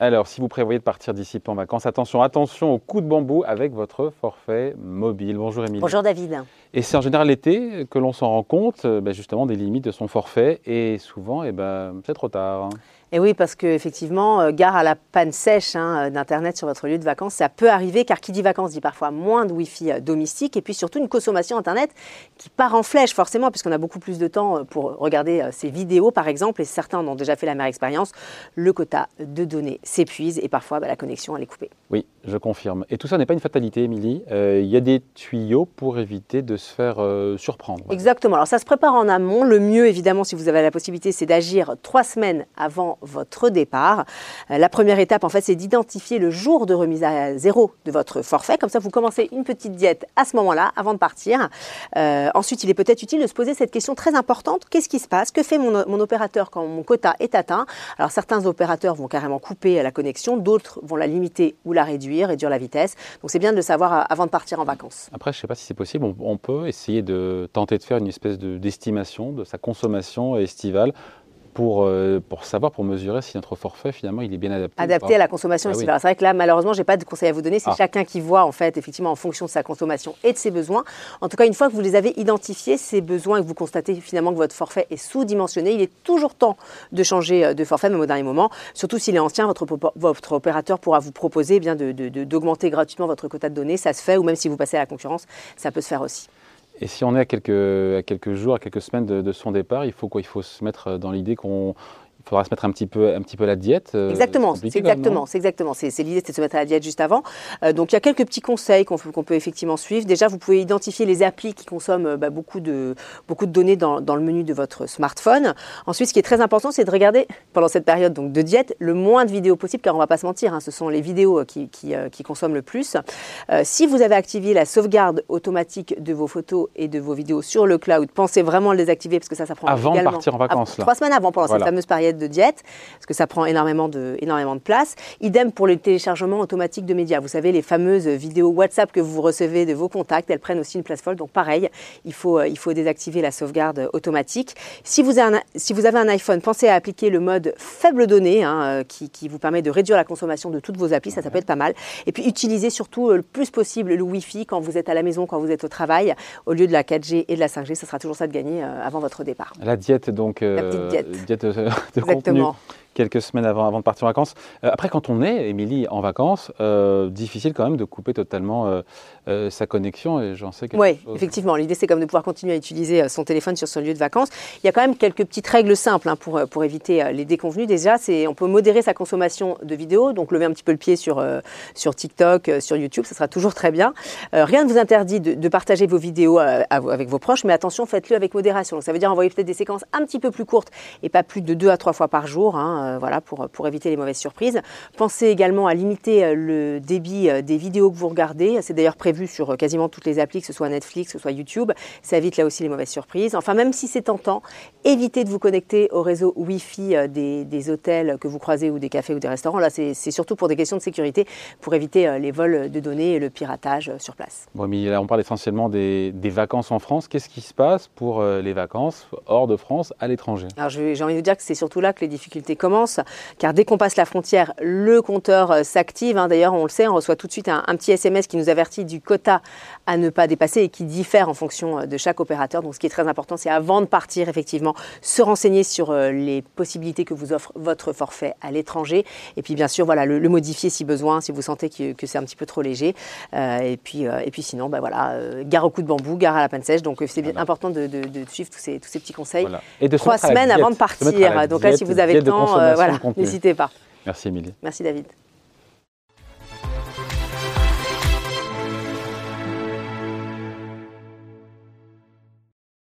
Alors, si vous prévoyez de partir d'ici en vacances, attention, attention au coup de bambou avec votre forfait mobile. Bonjour Émilie. Bonjour David. Et c'est en général l'été que l'on s'en rend compte, euh, ben, justement, des limites de son forfait. Et souvent, eh ben, c'est trop tard. Et oui, parce qu'effectivement, euh, gare à la panne sèche hein, euh, d'Internet sur votre lieu de vacances, ça peut arriver, car qui dit vacances dit parfois moins de Wi-Fi euh, domestique, et puis surtout une consommation Internet qui part en flèche, forcément, puisqu'on a beaucoup plus de temps pour regarder ces vidéos, par exemple, et certains en ont déjà fait la meilleure expérience. Le quota de données s'épuise, et parfois bah, la connexion, elle est coupée. Oui, je confirme. Et tout ça n'est pas une fatalité, Émilie. Il y a des tuyaux pour éviter de se faire surprendre. Exactement. Alors ça se prépare en amont. Le mieux, évidemment, si vous avez la possibilité, c'est d'agir trois semaines avant votre départ. Euh, la première étape, en fait, c'est d'identifier le jour de remise à zéro de votre forfait. Comme ça, vous commencez une petite diète à ce moment-là, avant de partir. Euh, ensuite, il est peut-être utile de se poser cette question très importante. Qu'est-ce qui se passe? Que fait mon, opérateur quand mon quota est atteint? Alors, certains opérateurs vont carrément couper la connexion, d'autres vont la limiter ou la réduire, réduire la vitesse. Donc, c'est bien de le savoir euh, avant de partir en vacances. Après, je ne sais pas si c'est possible. On, peut essayer de tenter de faire une espèce d'estimation de, de sa consommation estivale pour, euh, pour savoir, pour mesurer si notre forfait, finalement, il est bien adapté. Adapté à la consommation ah, C'est vrai que là, malheureusement, je n'ai pas de conseil à vous donner. C'est ah. chacun qui voit, en fait, effectivement, en fonction de sa consommation et de ses besoins. En tout cas, une fois que vous les avez identifiés, ces besoins, et que vous constatez finalement que votre forfait est sous-dimensionné, il est toujours temps de changer euh, de forfait, même au dernier moment. Surtout s'il est ancien, votre, votre opérateur pourra vous proposer eh bien d'augmenter gratuitement votre quota de données. Ça se fait, ou même si vous passez à la concurrence, ça peut se faire aussi. Et si on est à quelques, jours, à quelques semaines de, son départ, il faut, quoi, il faut se mettre dans l'idée qu'on il faudra se mettre un petit peu, un petit peu à la diète. Euh, exactement, c'est exactement, c'est exactement. C'est l'idée, c'est de se mettre à la diète juste avant. Euh, donc il y a quelques petits conseils qu'on peut effectivement suivre. Déjà, vous pouvez identifier les applis qui consomment euh, bah, beaucoup de beaucoup de données dans, dans, le menu de votre smartphone. Ensuite, ce qui est très important, c'est de regarder pendant cette période donc de diète le moins de vidéos possible, car on va pas se mentir, hein, ce sont les vidéos qui, qui, qui consomment le plus. si vous avez activé la sauvegarde automatique de vos photos et de vos vidéos sur le cloud, pensez vraiment à le désactiver parce que ça, ça prend avant de partir en vacances. Trois semaines avant pendant cette fameuse période de diète, parce que ça prend énormément de, énormément de place. Idem pour le téléchargement automatique de médias. Vous savez, les fameuses vidéos WhatsApp que vous recevez de vos contacts, elles prennent aussi une place folle. Donc pareil, il faut, euh, il faut désactiver la sauvegarde automatique. Si vous, avez un, si vous avez un iPhone, pensez à appliquer le mode faible données, hein, euh, qui, qui, vous permet de réduire la consommation de toutes vos applis. Ça, ça peut être pas mal. Et puis utilisez surtout euh, le plus possible le Wi-Fi quand vous êtes à la maison, quand vous êtes au travail, au lieu de la 4G et de la 5G. Ça sera toujours ça de gagner avant votre départ. La diète, donc. la petite diète. diète de, Exactement quelques semaines avant, avant de partir en vacances. Euh, après, quand on est, Émilie, en vacances, euh, difficile quand même de couper totalement euh, sa connexion et j'en sais quelque Oui, effectivement. L'idée, c'est comme de pouvoir continuer à utiliser son téléphone sur son lieu de vacances. Il y a quand même quelques petites règles simples hein, pour, pour éviter les déconvenus. Déjà, c'est on peut modérer sa consommation de vidéos, donc lever un petit peu le pied sur, sur TikTok, sur YouTube, ça sera toujours très bien. rien ne vous interdit de, partager vos vidéos avec vos proches, mais attention, faites-le avec modération. Donc, ça veut dire envoyer peut-être des séquences un petit peu plus courtes et pas plus de deux à trois fois par jour. Hein, euh, voilà, pour, pour éviter les mauvaises surprises. Pensez également à limiter euh, le débit euh, des vidéos que vous regardez. C'est d'ailleurs prévu sur quasiment toutes les applis, que ce soit Netflix, que ce soit YouTube. Ça évite là aussi les mauvaises surprises. Enfin, même si c'est tentant, évitez de vous connecter au réseau Wi-Fi des, des hôtels que vous croisez ou des cafés ou des restaurants. Là, c'est surtout pour des questions de sécurité, pour éviter les vols de données et le piratage sur place. Bon, mais là, on parle essentiellement des, des vacances en France. Qu'est-ce qui se passe pour les vacances hors de France, à l'étranger? Alors, j'ai envie de vous dire que c'est surtout là que les difficultés commencent car dès qu'on passe la frontière, le compteur euh, s'active. Hein. D'ailleurs, on le sait, on reçoit tout de suite un, petit SMS qui nous avertit du quota à ne pas dépasser et qui diffère en fonction euh, de chaque opérateur. Donc, ce qui est très important, c'est avant de partir, effectivement, se renseigner sur euh, les possibilités que vous offre votre forfait à l'étranger. Et puis, bien sûr, voilà, le, modifier si besoin, si vous sentez que, c'est un petit peu trop léger. et, puis, et puis, sinon, bah, voilà, gare au coup de bambou, gare à la panne sèche. Donc, c'est bien important de, suivre tous ces, tous ces petits conseils. Et de Trois semaines avant de partir. Donc là, si vous avez le temps, voilà, n'hésitez pas. Merci Émilie. Merci David.